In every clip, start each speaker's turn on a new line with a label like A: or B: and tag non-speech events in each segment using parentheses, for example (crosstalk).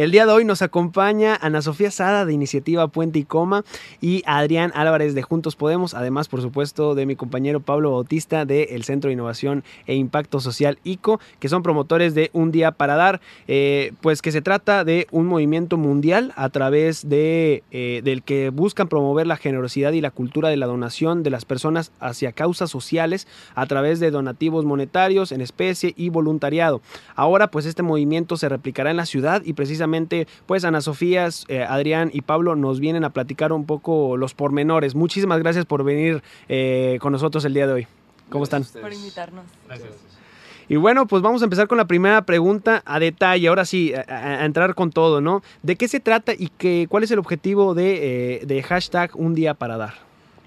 A: El día de hoy nos acompaña Ana Sofía Sada de Iniciativa Puente y Coma y Adrián Álvarez de Juntos Podemos, además, por supuesto, de mi compañero Pablo Bautista del Centro de Innovación e Impacto Social ICO, que son promotores de Un Día para Dar, eh, pues que se trata de un movimiento mundial a través de, eh, del que buscan promover la generosidad y la cultura de la donación de las personas hacia causas sociales a través de donativos monetarios en especie y voluntariado. Ahora, pues este movimiento se replicará en la ciudad y precisamente, pues Ana Sofía, eh, Adrián y Pablo nos vienen a platicar un poco los pormenores. Muchísimas gracias por venir eh, con nosotros el día de hoy. ¿Cómo están?
B: Por invitarnos.
C: Gracias.
A: Y bueno, pues vamos a empezar con la primera pregunta a detalle. Ahora sí, a, a entrar con todo, ¿no? ¿De qué se trata y qué, cuál es el objetivo de, eh, de hashtag Un Día para Dar?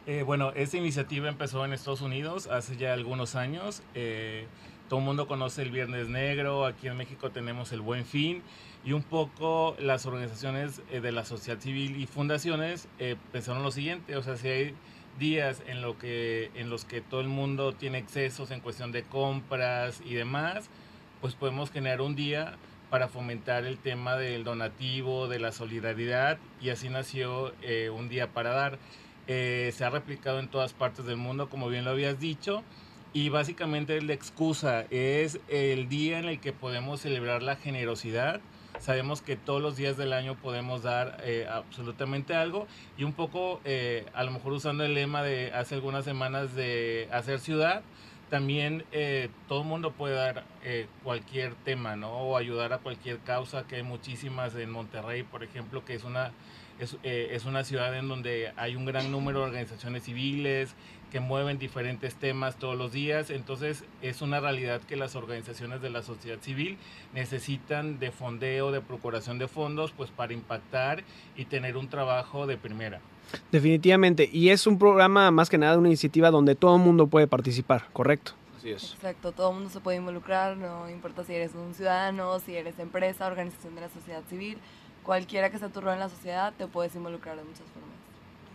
C: Eh, bueno, esta iniciativa empezó en Estados Unidos hace ya algunos años. Eh, todo el mundo conoce el Viernes Negro, aquí en México tenemos el Buen Fin y un poco las organizaciones eh, de la sociedad civil y fundaciones eh, pensaron lo siguiente, o sea, si hay días en, lo que, en los que todo el mundo tiene excesos en cuestión de compras y demás, pues podemos generar un día para fomentar el tema del donativo, de la solidaridad y así nació eh, un día para dar. Eh, se ha replicado en todas partes del mundo, como bien lo habías dicho, y básicamente la excusa es el día en el que podemos celebrar la generosidad. Sabemos que todos los días del año podemos dar eh, absolutamente algo y un poco, eh, a lo mejor usando el lema de hace algunas semanas de hacer ciudad, también eh, todo el mundo puede dar eh, cualquier tema, ¿no? O ayudar a cualquier causa, que hay muchísimas en Monterrey, por ejemplo, que es una, es, eh, es una ciudad en donde hay un gran número de organizaciones civiles que mueven diferentes temas todos los días. Entonces es una realidad que las organizaciones de la sociedad civil necesitan de fondeo, de procuración de fondos, pues para impactar y tener un trabajo de primera.
A: Definitivamente. Y es un programa más que nada una iniciativa donde todo el mundo puede participar, ¿correcto?
D: Así es.
B: Exacto, todo el mundo se puede involucrar, no importa si eres un ciudadano, si eres empresa, organización de la sociedad civil, cualquiera que sea tu rol en la sociedad, te puedes involucrar de muchas formas.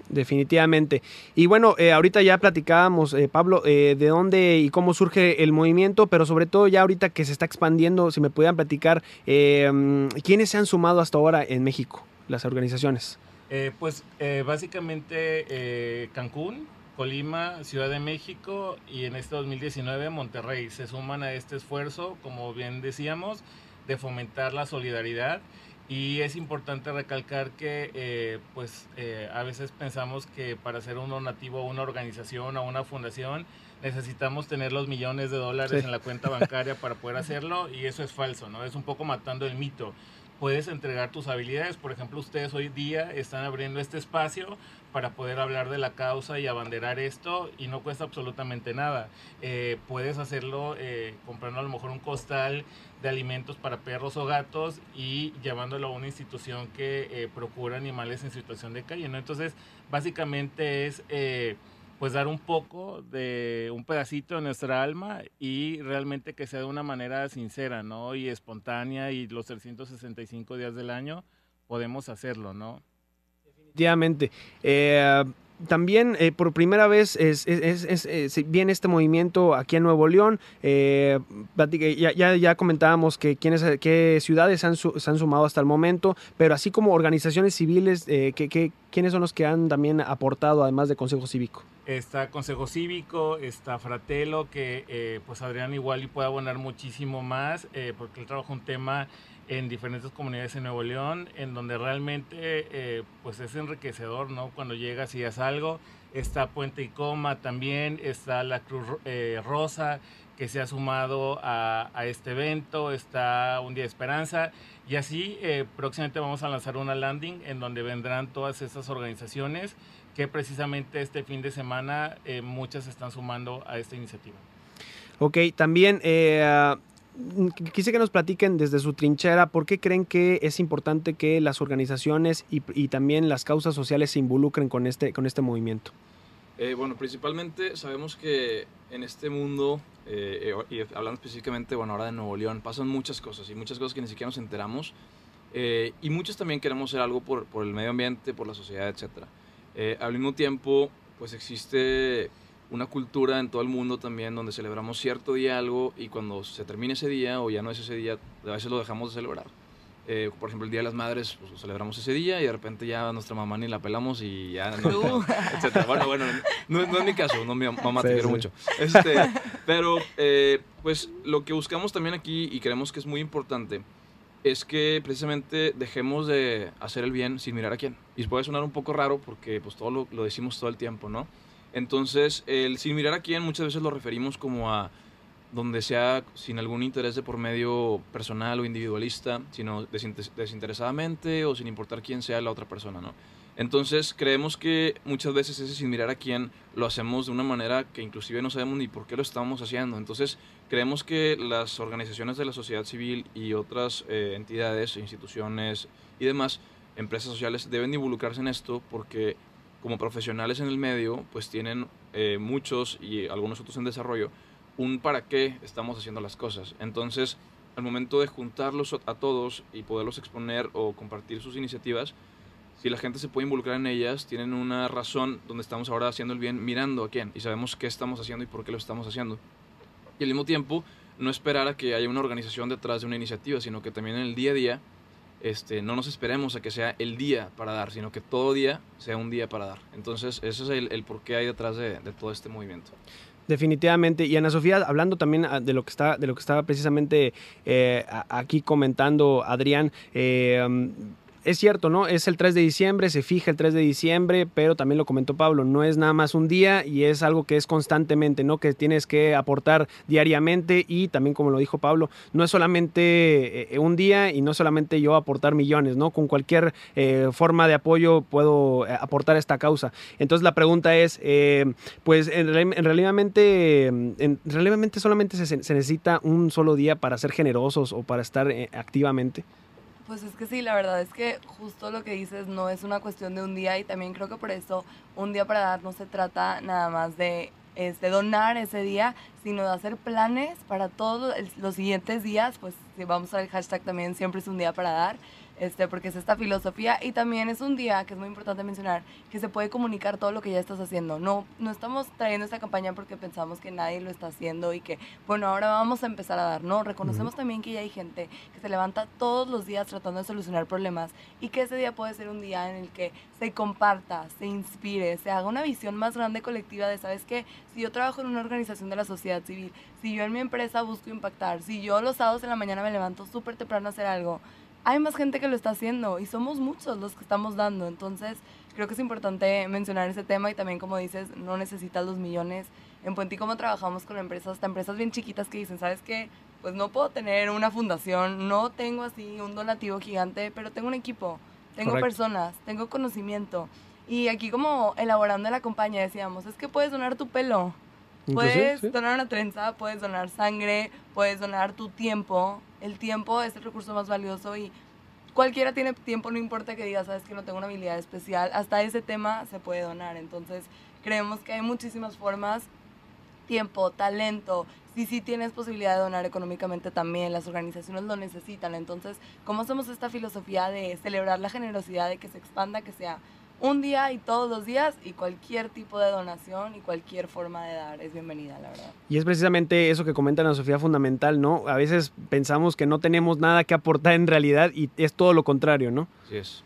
A: Definitivamente. Y bueno, eh, ahorita ya platicábamos, eh, Pablo, eh, de dónde y cómo surge el movimiento, pero sobre todo ya ahorita que se está expandiendo, si me pudieran platicar, eh, ¿quiénes se han sumado hasta ahora en México, las organizaciones?
C: Eh, pues eh, básicamente Cancún, Colima, Ciudad de México y en este 2019 Monterrey se suman a este esfuerzo, como bien decíamos, de fomentar la solidaridad. Y es importante recalcar que eh, pues eh, a veces pensamos que para hacer un donativo a una organización o a una fundación necesitamos tener los millones de dólares
A: Sí.
C: en la cuenta bancaria para poder hacerlo y eso es falso, ¿no? Es un poco matando el mito. Puedes entregar tus habilidades, por ejemplo, ustedes hoy día están abriendo este espacio para poder hablar de la causa y abanderar esto y no cuesta absolutamente nada. Eh, puedes hacerlo eh, comprando a lo mejor un costal de alimentos para perros o gatos y llevándolo a una institución que eh, procura animales en situación de calle. Entonces, básicamente es pues dar un poco de un pedacito de nuestra alma y realmente que sea de una manera sincera, ¿no? Y espontánea y los 365 días del año podemos hacerlo, ¿no?
A: Definitivamente. Eh, también eh, por primera vez es, es- eh, viene este movimiento aquí en Nuevo León. Eh, ya, ya, comentábamos que quiénes, qué ciudades se han sumado hasta el momento, pero así como organizaciones civiles, eh, que, que- ¿quiénes son los que han también aportado además de Consejo Cívico?
C: Está Consejo Cívico, está Fratelo, que eh, pues Adrián igual y puede abonar muchísimo más, porque él trabaja un tema en diferentes comunidades en Nuevo León, en donde realmente eh, pues es enriquecedor, ¿no? Cuando llegas y haces algo. Está Puente y Coma también, está la Cruz eh, Rosa, que se ha sumado a, a este evento, está Un Día de Esperanza, y así eh, próximamente vamos a lanzar una landing en donde vendrán todas estas organizaciones que precisamente este fin de semana eh, muchas están sumando a esta iniciativa.
A: Ok, también eh, quise que nos platiquen desde su trinchera por qué creen que es importante que las organizaciones y, y también las causas sociales se involucren con este, con este movimiento.
D: Eh, bueno, principalmente sabemos que en este mundo, eh, eh, y hablando específicamente, bueno, ahora de Nuevo León, pasan muchas cosas y muchas cosas que ni siquiera nos enteramos. eh, y muchos también queremos hacer algo por, por el medio ambiente, por la sociedad, etc. Eh, al mismo tiempo, pues existe una cultura en todo el mundo también donde celebramos cierto día algo y cuando se termina ese día o ya no es ese día, a veces lo dejamos de celebrar. eh, por ejemplo, el Día de las Madres, pues, lo celebramos ese día y de repente ya a nuestra mamá ni la pelamos y ya no, (laughs) etcétera. Bueno, bueno, no, no es mi caso, no, mi mamá te
A: Sí,
D: quiero
A: sí.
D: mucho. Este, pero, eh, pues lo que buscamos también aquí y creemos que es muy importante es que precisamente dejemos de hacer el bien sin mirar a quién. Y puede sonar un poco raro porque pues todo lo, lo decimos todo el tiempo, ¿no? Entonces, el sin mirar a quién muchas veces lo referimos como a donde sea sin algún interés de por medio personal o individualista, sino desinteresadamente o sin importar quién sea la otra persona, ¿no? Entonces creemos que muchas veces ese sin mirar a quién lo hacemos de una manera que inclusive no sabemos ni por qué lo estamos haciendo. Entonces creemos que las organizaciones de la sociedad civil y otras eh, entidades, instituciones y demás, empresas sociales deben de involucrarse en esto porque como profesionales en el medio pues tienen eh, muchos y algunos otros en desarrollo un para qué estamos haciendo las cosas. Entonces al momento de juntarlos a todos y poderlos exponer o compartir sus iniciativas, si la gente se puede involucrar en ellas, tienen una razón donde estamos ahora haciendo el bien mirando a quién y sabemos qué estamos haciendo y por qué lo estamos haciendo. Y al mismo tiempo, no esperar a que haya una organización detrás de una iniciativa, sino que también en el día a día este, no nos esperemos a que sea el día para dar, sino que todo día sea un día para dar. Entonces, ese es el, el por qué hay detrás de, todo este movimiento.
A: Definitivamente. Y Ana Sofía, hablando también ah, de lo que está, de lo que estaba precisamente eh, aquí comentando Adrián, eh, es cierto, ¿no? Es el 3 de diciembre, se fija el 3 de diciembre, pero también lo comentó Pablo, no es nada más un día y es algo que es constantemente, ¿no? Que tienes que aportar diariamente y también, como lo dijo Pablo, no es solamente eh, un día y no solamente yo aportar millones, ¿no? Con cualquier eh, forma de apoyo puedo eh, aportar esta causa. Entonces la pregunta es, eh, pues en, en en, realmente solamente se, se necesita un solo día para ser generosos o para estar eh, activamente.
B: Pues es que sí, la verdad es que justo lo que dices no es una cuestión de un día y también creo que por eso un día para dar no se trata nada más de este, donar ese día, sino de hacer planes para todos los siguientes días, pues si vamos al hashtag también siempre es un día para dar, este, porque es esta filosofía y también es un día que es muy importante mencionar que se puede comunicar todo lo que ya estás haciendo. No, no estamos trayendo esta campaña porque pensamos que nadie lo está haciendo y que, bueno, ahora vamos a empezar a dar. No, reconocemos también que ya hay gente que se levanta todos los días tratando de solucionar problemas y que ese día puede ser un día en el que se comparta, se inspire, se haga una visión más grande colectiva de, ¿sabes qué? Si yo trabajo en una organización de la sociedad civil, si yo en mi empresa busco impactar, si yo los sábados en la mañana me levanto súper temprano a hacer algo, hay más gente que lo está haciendo y somos muchos los que estamos dando. Entonces, creo que es importante mencionar ese tema y también, como dices, no necesitas los millones. En Puente y como trabajamos con empresas, hasta empresas bien chiquitas que dicen, ¿sabes qué? Pues no puedo tener una fundación, no tengo así un donativo gigante, pero tengo un equipo, tengo
A: Correcto.
B: personas, tengo conocimiento. Y aquí como elaborando la campaña decíamos, es que puedes donar tu pelo, Puedes
A: sí.
B: donar una trenza, puedes donar sangre, puedes donar tu tiempo. El tiempo es el recurso más valioso y cualquiera tiene tiempo, no importa que digas, sabes que no tengo una habilidad especial, hasta ese tema se puede donar. Entonces, creemos que hay muchísimas formas, tiempo, talento. Si sí tienes posibilidad de donar económicamente también, las organizaciones lo necesitan. Entonces, ¿cómo hacemos esta filosofía de celebrar la generosidad, de que se expanda, que sea un día y todos los días y cualquier tipo de donación y cualquier forma de dar es bienvenida, la verdad.
A: Y es precisamente eso que comenta Ana Sofía fundamental, ¿no? A veces pensamos que no tenemos nada que aportar en realidad y es todo lo contrario, ¿no?
D: Así es.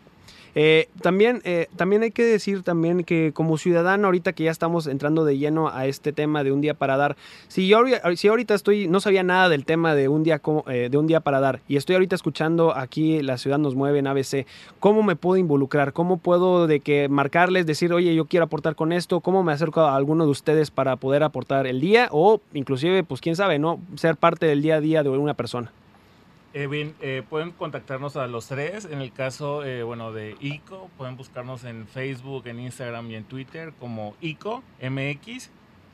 A: Eh, también, eh, también hay que decir también que como ciudadano, ahorita que ya estamos entrando de lleno a este tema de un día para dar, si yo, ahorita estoy, no sabía nada del tema de un día eh, de un día para dar y estoy ahorita escuchando aquí La Ciudad nos mueve en ABC, ¿cómo me puedo involucrar? ¿Cómo puedo de que marcarles, decir, oye, yo quiero aportar con esto? ¿Cómo me acerco a alguno de ustedes para poder aportar el día? O inclusive, pues quién sabe, ¿no? Ser parte del día a día de una persona.
C: Eh, bien, eh, pueden contactarnos a los tres. En el caso, eh, bueno, de ICO, pueden buscarnos en Facebook, en Instagram y en Twitter como ICO MX.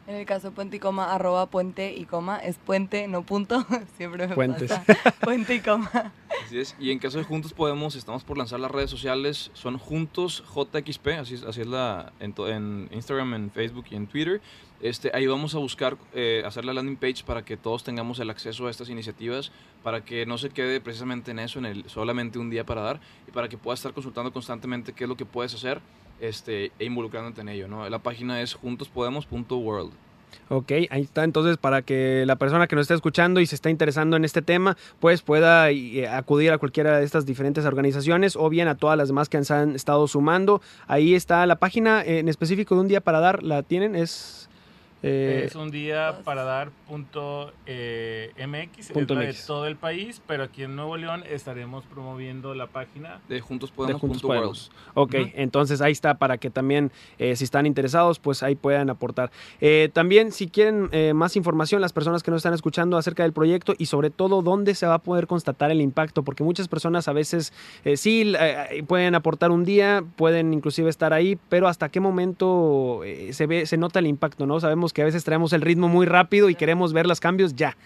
B: En el caso puente y coma, arroba puente y coma, es puente, no punto. (laughs) Siempre me
A: Puentes.
B: pasa. Puente y coma.
D: Así es. Y en caso de Juntos Podemos, estamos por lanzar las redes sociales. Son Juntos JXP, así es, así es la en, to- en Instagram, en Facebook y en Twitter. Este, ahí vamos a buscar eh, hacer la landing page para que todos tengamos el acceso a estas iniciativas, para que no se quede precisamente en eso, en el solamente un día para dar, y para que puedas estar consultando constantemente qué es lo que puedes hacer este, e involucrándote en ello. ¿no? La página es juntospodemos.world.
A: Ok, ahí está. Entonces, para que la persona que nos esté escuchando y se está interesando en este tema, pues pueda eh, acudir a cualquiera de estas diferentes organizaciones o bien a todas las demás que se han estado sumando. Ahí está la página en específico de un día para dar. ¿La tienen? Es
C: eh, es un día para dar punto eh, MX, de todo el país, pero aquí en Nuevo León estaremos promoviendo la página
D: de Juntos Podemos.
A: Ok, entonces ahí está para que también, eh, si están interesados, pues ahí puedan aportar. también, si quieren más información, las personas que nos están escuchando acerca del proyecto y sobre todo dónde se va a poder constatar el impacto, porque muchas personas a veces sí pueden aportar un día, pueden inclusive estar ahí, pero hasta qué momento se ve, se nota el impacto, ¿no? Sabemos que a veces traemos el ritmo muy rápido y queremos ver los cambios ya.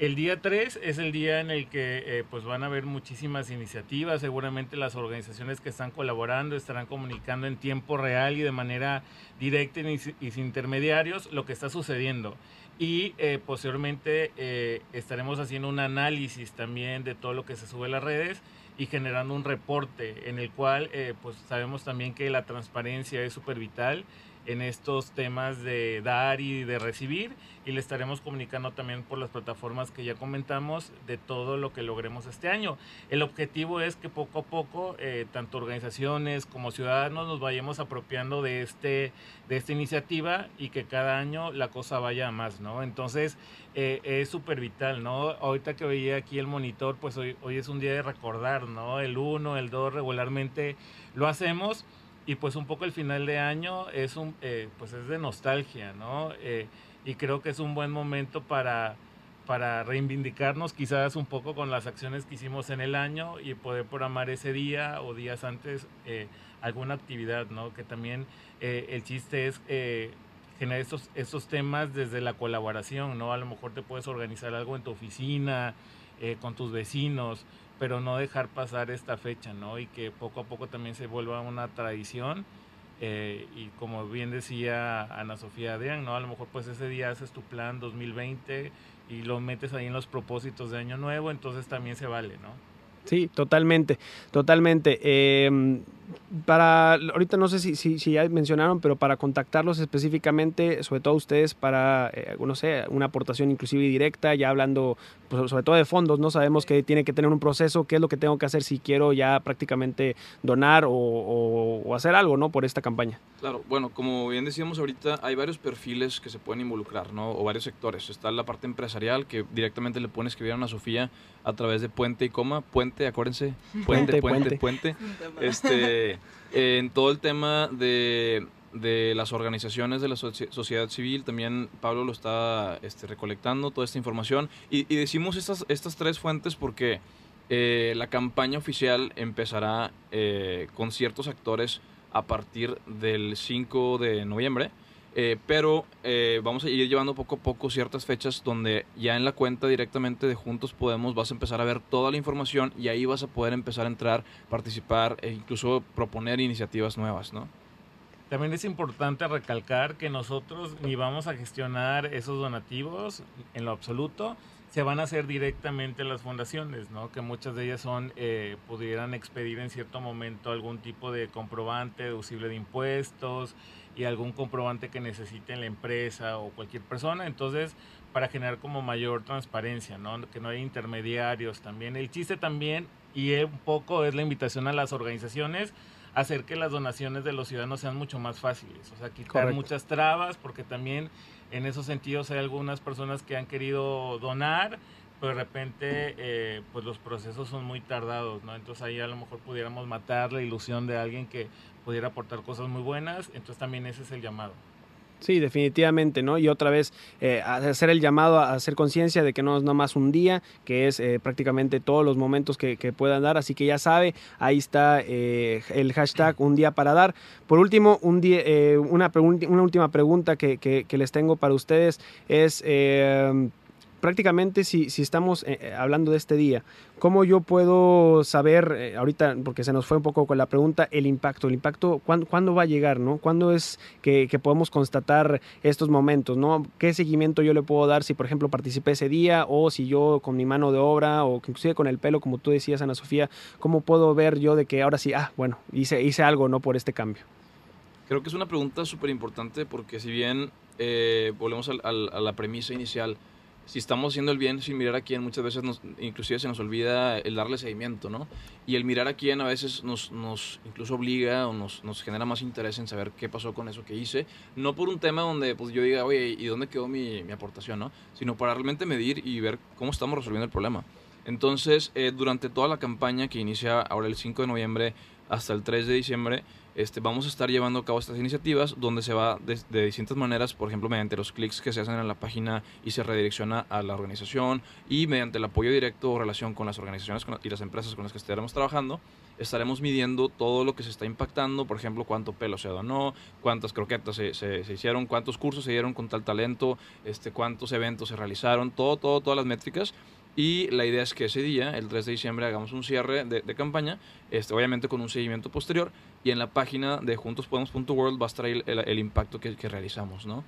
C: El día 3 es el día en el que eh, pues van a haber muchísimas iniciativas, seguramente las organizaciones que están colaborando estarán comunicando en tiempo real y de manera directa y sin intermediarios lo que está sucediendo. Y eh, posteriormente eh, estaremos haciendo un análisis también de todo lo que se sube a las redes y generando un reporte en el cual pues sabemos también que la transparencia es súper vital en estos temas de dar y de recibir y le estaremos comunicando también por las plataformas que ya comentamos de todo lo que logremos este año. El objetivo es que poco a poco eh, tanto organizaciones como ciudadanos nos vayamos apropiando de, este, de esta iniciativa y que cada año la cosa vaya más, ¿no? Entonces eh, es súper vital, ¿no? Ahorita que veía aquí el monitor, pues hoy, hoy es un día de recordar, ¿no? El 1, el 2 regularmente lo hacemos y pues un poco el final de año es un eh, pues es de nostalgia no eh, y creo que es un buen momento para para reivindicarnos quizás un poco con las acciones que hicimos en el año y poder programar ese día o días antes eh, alguna actividad no que también el chiste es generar estos, estos temas desde la colaboración no a lo mejor te puedes organizar algo en tu oficina con tus vecinos pero no dejar pasar esta fecha, ¿no? Y que poco a poco también se vuelva una tradición. Eh, y como bien decía Ana Sofía Adrián, ¿no? A lo mejor pues ese día haces tu plan 2020 y lo metes ahí en los propósitos de año nuevo, entonces también se vale, ¿no?
A: Sí, totalmente, totalmente. Eh, para, ahorita no sé si, si, ya mencionaron, pero para contactarlos específicamente, sobre todo ustedes, para, eh, no sé, una aportación inclusive directa, ya hablando pues, sobre todo de fondos, ¿no? Sabemos que tiene que tener un proceso, qué es lo que tengo que hacer si quiero ya prácticamente donar o, hacer algo, ¿no? Por esta campaña.
D: Claro, bueno, como bien decíamos ahorita, hay varios perfiles que se pueden involucrar, ¿no? O varios sectores. Está la parte empresarial, que directamente le pueden escribir a Ana Sofía a través de Puente y Coma. Puente, acuérdense. Puente, puente, puente. puente. Este eh, en todo el tema de, las organizaciones de la sociedad civil, también Pablo lo está este, recolectando, toda esta información. Y, decimos estas, estas tres fuentes porque eh, la campaña oficial empezará eh, con ciertos actores a partir del 5 de noviembre. Eh, pero eh, vamos a ir llevando poco a poco ciertas fechas donde ya en la cuenta directamente de Juntos Podemos vas a empezar a ver toda la información y ahí vas a poder empezar a entrar, participar e incluso proponer iniciativas nuevas, ¿no?
C: También es importante recalcar que nosotros ni vamos a gestionar esos donativos en lo absoluto, se van a hacer directamente las fundaciones, ¿no? Que muchas de ellas son, eh, pudieran expedir en cierto momento algún tipo de comprobante deducible de impuestos, y algún comprobante que necesite la empresa o cualquier persona. Entonces, para generar como mayor transparencia, ¿no? Que no haya intermediarios también. El chiste también, y un poco es la invitación a las organizaciones, hacer que las donaciones de los ciudadanos sean mucho más fáciles. O sea, quitar muchas trabas, porque también en esos sentidos hay algunas personas que han querido donar, pero de repente eh, pues los procesos son muy tardados, ¿no? Entonces ahí a lo mejor pudiéramos matar la ilusión de alguien que pudiera aportar cosas muy buenas, entonces también ese es el llamado.
A: Sí, definitivamente, ¿no? Y otra vez, eh, hacer el llamado a hacer conciencia de que no es nada más un día, que es eh, prácticamente todos los momentos que, puedan dar. Así que ya sabe, ahí está eh, el hashtag Un Día para Dar. Por último, un día, una, una última pregunta que, que, les tengo para ustedes es prácticamente si, si estamos eh, eh, hablando de este día, ¿cómo yo puedo saber, eh, ahorita, porque se nos fue un poco con la pregunta, el impacto? ¿El impacto cuándo, va a llegar? ¿no? ¿Cuándo es que, podemos constatar estos momentos? ¿no? ¿Qué seguimiento yo le puedo dar si, por ejemplo, participé ese día o si yo con mi mano de obra o inclusive con el pelo, como tú decías, Ana Sofía, ¿cómo puedo ver yo de que ahora sí, ah, bueno, hice, hice algo ¿no? por este cambio?
D: Creo que es una pregunta súper importante porque si bien volvemos a la premisa inicial. Si estamos haciendo el bien sin mirar a quién, muchas veces nos, inclusive se nos olvida el darle seguimiento, ¿no? Y el mirar a quién a veces nos, nos incluso obliga o nos, nos genera más interés en saber qué pasó con eso que hice. No por un tema donde pues, yo diga, oye, ¿y dónde quedó mi, mi aportación, no? Sino para realmente medir y ver cómo estamos resolviendo el problema. Entonces, eh, durante toda la campaña que inicia ahora el 5 de noviembre hasta el 3 de diciembre, este, vamos a estar llevando a cabo estas iniciativas donde se va de, de distintas maneras, por ejemplo, mediante los clics que se hacen en la página y se redirecciona a la organización y mediante el apoyo directo o relación con las organizaciones y las empresas con las que estaremos trabajando, estaremos midiendo todo lo que se está impactando, por ejemplo, cuánto pelo se donó, cuántas croquetas se, se- se hicieron, cuántos cursos se dieron con tal talento, este, cuántos eventos se realizaron, todo, todo, todas las métricas. Y la idea es que ese día, el 3 de diciembre, hagamos un cierre de, de campaña, este, obviamente con un seguimiento posterior, y en la página de juntospodemos.world va a estar el, el- el impacto que, que realizamos, ¿no?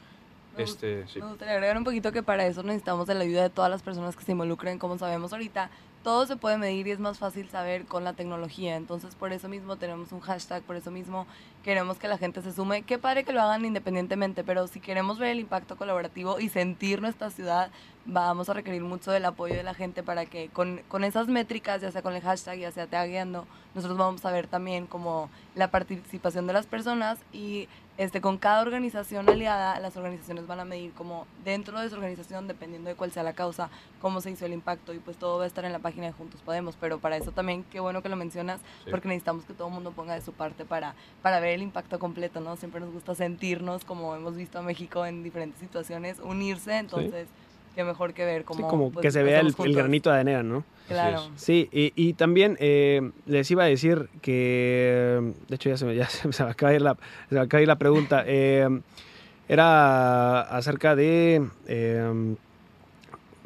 B: Me
D: Este, sí.
B: Me gustaría agregar un poquito que para eso necesitamos de la ayuda de todas las personas que se involucren. Como sabemos ahorita, todo se puede medir y es más fácil saber con la tecnología. Entonces, por eso mismo tenemos un hashtag, por eso mismo queremos que la gente se sume. Qué padre que lo hagan independientemente, pero si queremos ver el impacto colaborativo y sentir nuestra ciudad, vamos a requerir mucho del apoyo de la gente para que con, con esas métricas, ya sea con el hashtag, ya sea tagueando, nosotros vamos a ver también como la participación de las personas y este, con cada organización aliada, las organizaciones van a medir como dentro de su organización, dependiendo de cuál sea la causa, cómo se hizo el impacto y pues todo va a estar en la página de Juntos Podemos, pero para eso también qué bueno que lo mencionas,
D: Sí.
B: porque necesitamos que todo el mundo ponga de su parte para, para ver el impacto completo, ¿no? Siempre nos gusta sentirnos, como hemos visto a México en diferentes situaciones, unirse, entonces qué mejor que ver
A: Sí,
B: cómo...
A: como
B: pues,
A: que se vea el, el granito de arena, ¿no?
B: Claro.
A: Sí, y, y también eh, les iba a decir que, de hecho ya se me, ya (laughs) se me acaba de ir la, se me acaba de ir la pregunta, eh, era acerca de... eh,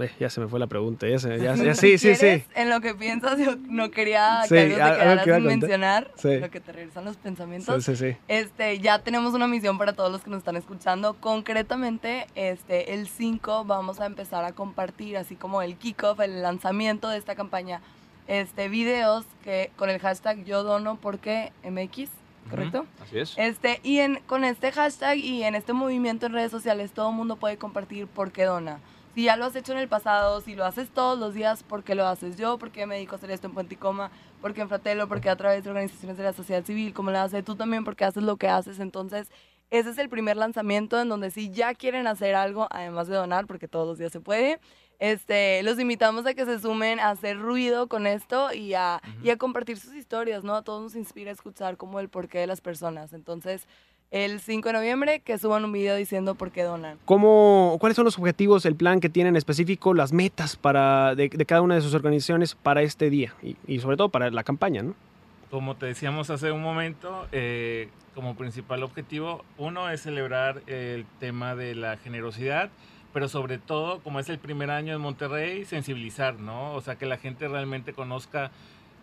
A: eh, ya se me fue la pregunta, ya, se- ya- ya- sí, sí, sí.
B: En lo que piensas, yo no quería
A: Sí,
B: que algo te
A: a
B: sin
A: contar.
B: mencionar,
A: Sí.
B: lo que te regresan los
A: Sí,
B: pensamientos.
A: sí, sí.
B: Este, ya tenemos una misión para todos los que nos están escuchando. Concretamente, este, el 5 vamos a empezar a compartir, así como el kickoff, el lanzamiento de esta campaña, este, videos que con el hashtag yo dono porque MX, ¿correcto?
D: Así es.
B: Este, y en, con este hashtag y en este movimiento en redes sociales, todo el mundo puede compartir por qué dona. Si ya lo has hecho en el pasado, si lo haces todos los días, ¿por qué lo haces yo? ¿Por qué me dedico a hacer esto en Puente y Coma? ¿Por qué en Fratelo? ¿Por qué a través de organizaciones de la sociedad civil? ¿Cómo lo haces tú también? porque haces lo que haces? Entonces, ese es el primer lanzamiento en donde si ya quieren hacer algo, además de donar, porque todos los días se puede, este, los invitamos a que se sumen a hacer ruido con esto y a, y a compartir sus historias, ¿no? A todos nos inspira a escuchar como el porqué de las personas. Entonces, el 5 de noviembre, que suban un video diciendo por qué donan.
A: ¿Cómo, ¿Cuáles son los objetivos, el plan que tienen específico, las metas para, de, de cada una de sus organizaciones para este día y, y sobre todo para la campaña, ¿no?
C: Como te decíamos hace un momento, eh, como principal objetivo, uno es celebrar el tema de la generosidad, pero sobre todo, como es el primer año en Monterrey, sensibilizar, ¿no? O sea, que la gente realmente conozca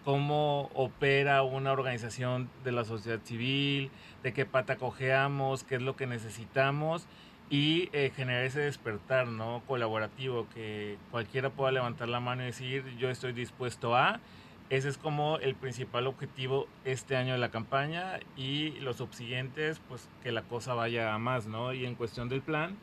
C: cómo opera una organización de la sociedad civil, de qué pata cojeamos, qué es lo que necesitamos y eh, generar ese despertar, ¿no? Colaborativo, que cualquiera pueda levantar la mano y decir, yo estoy dispuesto a... Ese es como el principal objetivo este año de la campaña y los subsiguientes, pues que la cosa vaya a más, ¿no? Y en cuestión del plan,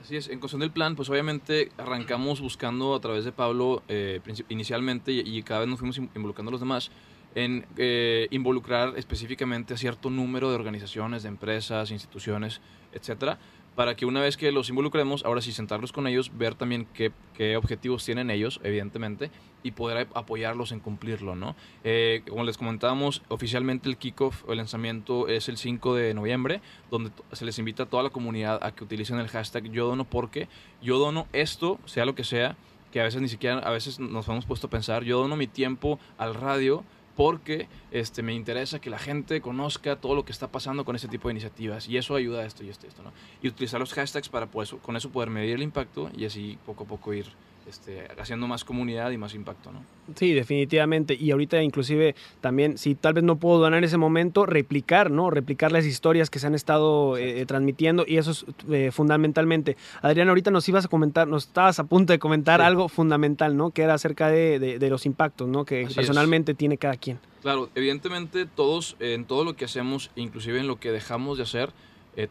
D: Así es, en cuestión del plan, pues obviamente arrancamos buscando a través de Pablo eh, inicialmente y, cada vez nos fuimos in- involucrando a los demás en eh, involucrar específicamente a cierto número de organizaciones, de empresas, instituciones, etcétera, para que una vez que los involucremos, ahora sí sentarlos con ellos, ver también qué, objetivos tienen ellos, evidentemente, y poder apoyarlos en cumplirlo, ¿no? Eh, como les comentábamos, oficialmente el kickoff o el lanzamiento es el 5 de noviembre, donde se les invita a toda la comunidad a que utilicen el hashtag yo dono porque yo dono esto, sea lo que sea, que a veces ni siquiera, a veces nos hemos puesto a pensar, yo dono mi tiempo al radio porque este, me interesa que la gente conozca todo lo que está pasando con este tipo de iniciativas y eso ayuda a esto y esto esto, ¿no? Y utilizar los hashtags para pues, con eso poder medir el impacto y así poco a poco ir este, haciendo más comunidad y más impacto, ¿no?
A: Sí, definitivamente. Y ahorita inclusive también, si tal vez no puedo donar en ese momento, replicar, ¿no? Replicar las historias que se han estado eh, transmitiendo y eso es eh, fundamentalmente. Adrián, ahorita nos ibas a comentar, nos estabas a punto de comentar
D: Sí.
A: algo fundamental, ¿no? Que era acerca de, de- de los impactos, ¿no? Que
D: Así es.
A: personalmente tiene cada quien.
D: Claro, evidentemente todos, eh, en todo lo que hacemos, inclusive en lo que dejamos de hacer,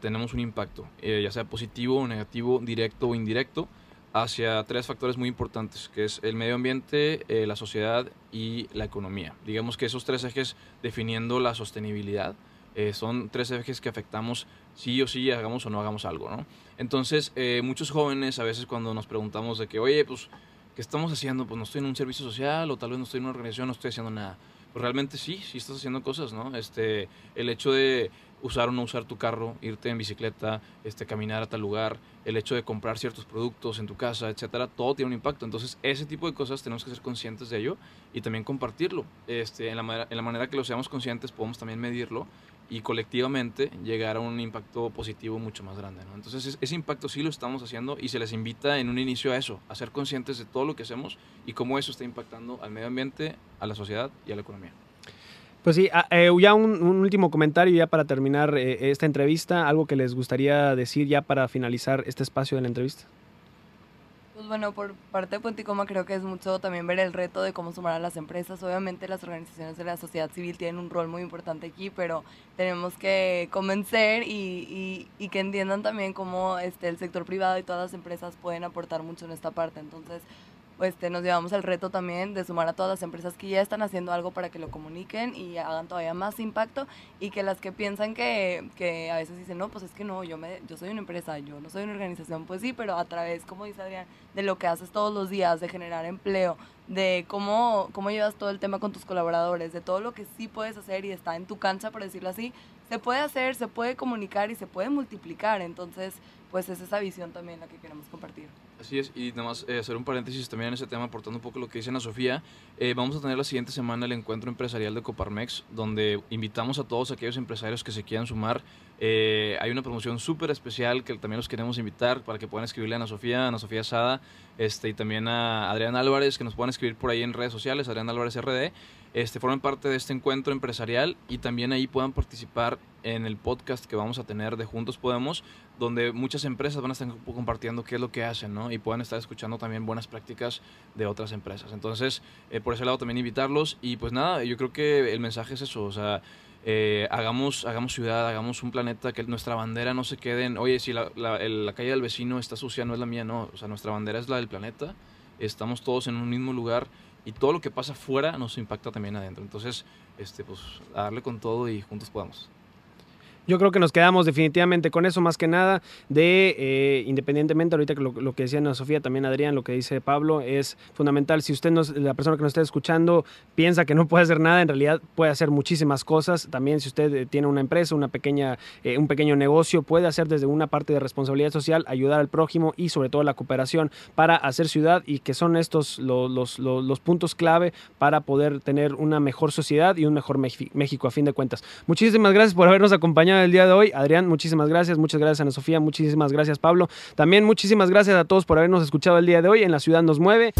D: tenemos un impacto, ya sea positivo o negativo, directo o indirecto, hacia tres factores muy importantes, que es el medio ambiente, la sociedad y la economía. Digamos que esos tres ejes definiendo la sostenibilidad son tres ejes que afectamos sí o sí, hagamos o no hagamos algo, ¿no? Entonces, muchos jóvenes a veces cuando nos preguntamos de que, oye, pues ¿qué estamos haciendo? Pues no estoy en un servicio social o tal vez no estoy en una organización, no estoy haciendo nada. Pues realmente sí, sí estás haciendo cosas, ¿no? Este, el hecho de usar o no usar tu carro, irte en bicicleta, este, caminar a tal lugar, el hecho de comprar ciertos productos en tu casa, etcétera, todo tiene un impacto. Entonces, ese tipo de cosas tenemos que ser conscientes de ello y también compartirlo. Este, en, la en la manera que lo seamos conscientes, podemos también medirlo y colectivamente llegar a un impacto positivo mucho más grande. ¿no? Entonces ese impacto sí lo estamos haciendo y se les invita en un inicio a eso, a ser conscientes de todo lo que hacemos y cómo eso está impactando al medio ambiente, a la sociedad y a la economía.
A: Pues sí, ah, eh, ya un, último comentario ya para terminar eh, esta entrevista, algo que les gustaría decir ya para finalizar este espacio de la entrevista.
B: Pues bueno, por parte de Puenticoma creo que es mucho también ver el reto de cómo sumar a las empresas. Obviamente las organizaciones de la sociedad civil tienen un rol muy importante aquí, pero tenemos que convencer y, y, que entiendan también cómo este, el sector privado y todas las empresas pueden aportar mucho en esta parte. Entonces, este, nos llevamos el reto también de sumar a todas las empresas que ya están haciendo algo para que lo comuniquen y hagan todavía más impacto y que las que piensan que, que a veces dicen, no, pues es que no, yo, me, yo soy una empresa, yo no soy una organización, pues sí, pero a través, como dice Adrián, de lo que haces todos los días, de generar empleo, de cómo, cómo llevas todo el tema con tus colaboradores, de todo lo que sí puedes hacer y está en tu cancha, por decirlo así, se puede hacer, se puede comunicar y se puede multiplicar. Entonces, pues es esa visión también la que queremos compartir.
D: Así es, y nada más eh, hacer un paréntesis también en ese tema, aportando un poco lo que dice Ana Sofía. Eh, vamos a tener la siguiente semana el encuentro empresarial de Coparmex, donde invitamos a todos aquellos empresarios que se quieran sumar. Eh, hay una promoción súper especial que también los queremos invitar para que puedan escribirle a Ana Sofía, a Ana Sofía Sada, este, y también a Adrián Álvarez, que nos puedan escribir por ahí en redes sociales, Adrián Álvarez RD este, formen parte de este encuentro empresarial y también ahí puedan participar en el podcast que vamos a tener de Juntos Podemos, donde muchas empresas van a estar compartiendo qué es lo que hacen, ¿no? Y puedan estar escuchando también buenas prácticas de otras empresas. Entonces, eh, por ese lado también invitarlos y pues nada, yo creo que el mensaje es eso, o sea, eh, hagamos, hagamos ciudad, hagamos un planeta, que nuestra bandera no se quede en, oye, si la, la calle del vecino está sucia, no es la mía, no, o sea, nuestra bandera es la del planeta, estamos todos en un mismo lugar y todo lo que pasa fuera nos impacta también adentro. Entonces, este, pues, a darle con todo y juntos podamos.
A: Yo creo que nos quedamos definitivamente con eso, más que nada, de eh, independientemente, ahorita que lo, que decía Ana Sofía, también Adrián, lo que dice Pablo, es fundamental. Si usted, la persona que nos está escuchando, piensa que no puede hacer nada, en realidad puede hacer muchísimas cosas. También si usted eh, tiene una empresa, una pequeña, eh, un pequeño negocio, puede hacer desde una parte de responsabilidad social, ayudar al prójimo y sobre todo la cooperación para hacer ciudad y que son estos los, los, los puntos clave para poder tener una mejor sociedad y un mejor México a fin de cuentas. Muchísimas gracias por habernos acompañado el día de hoy. Adrián, muchísimas gracias. Muchas gracias, Ana Sofía. Muchísimas gracias, Pablo. También muchísimas gracias a todos por habernos escuchado el día de hoy en La Ciudad Nos Mueve.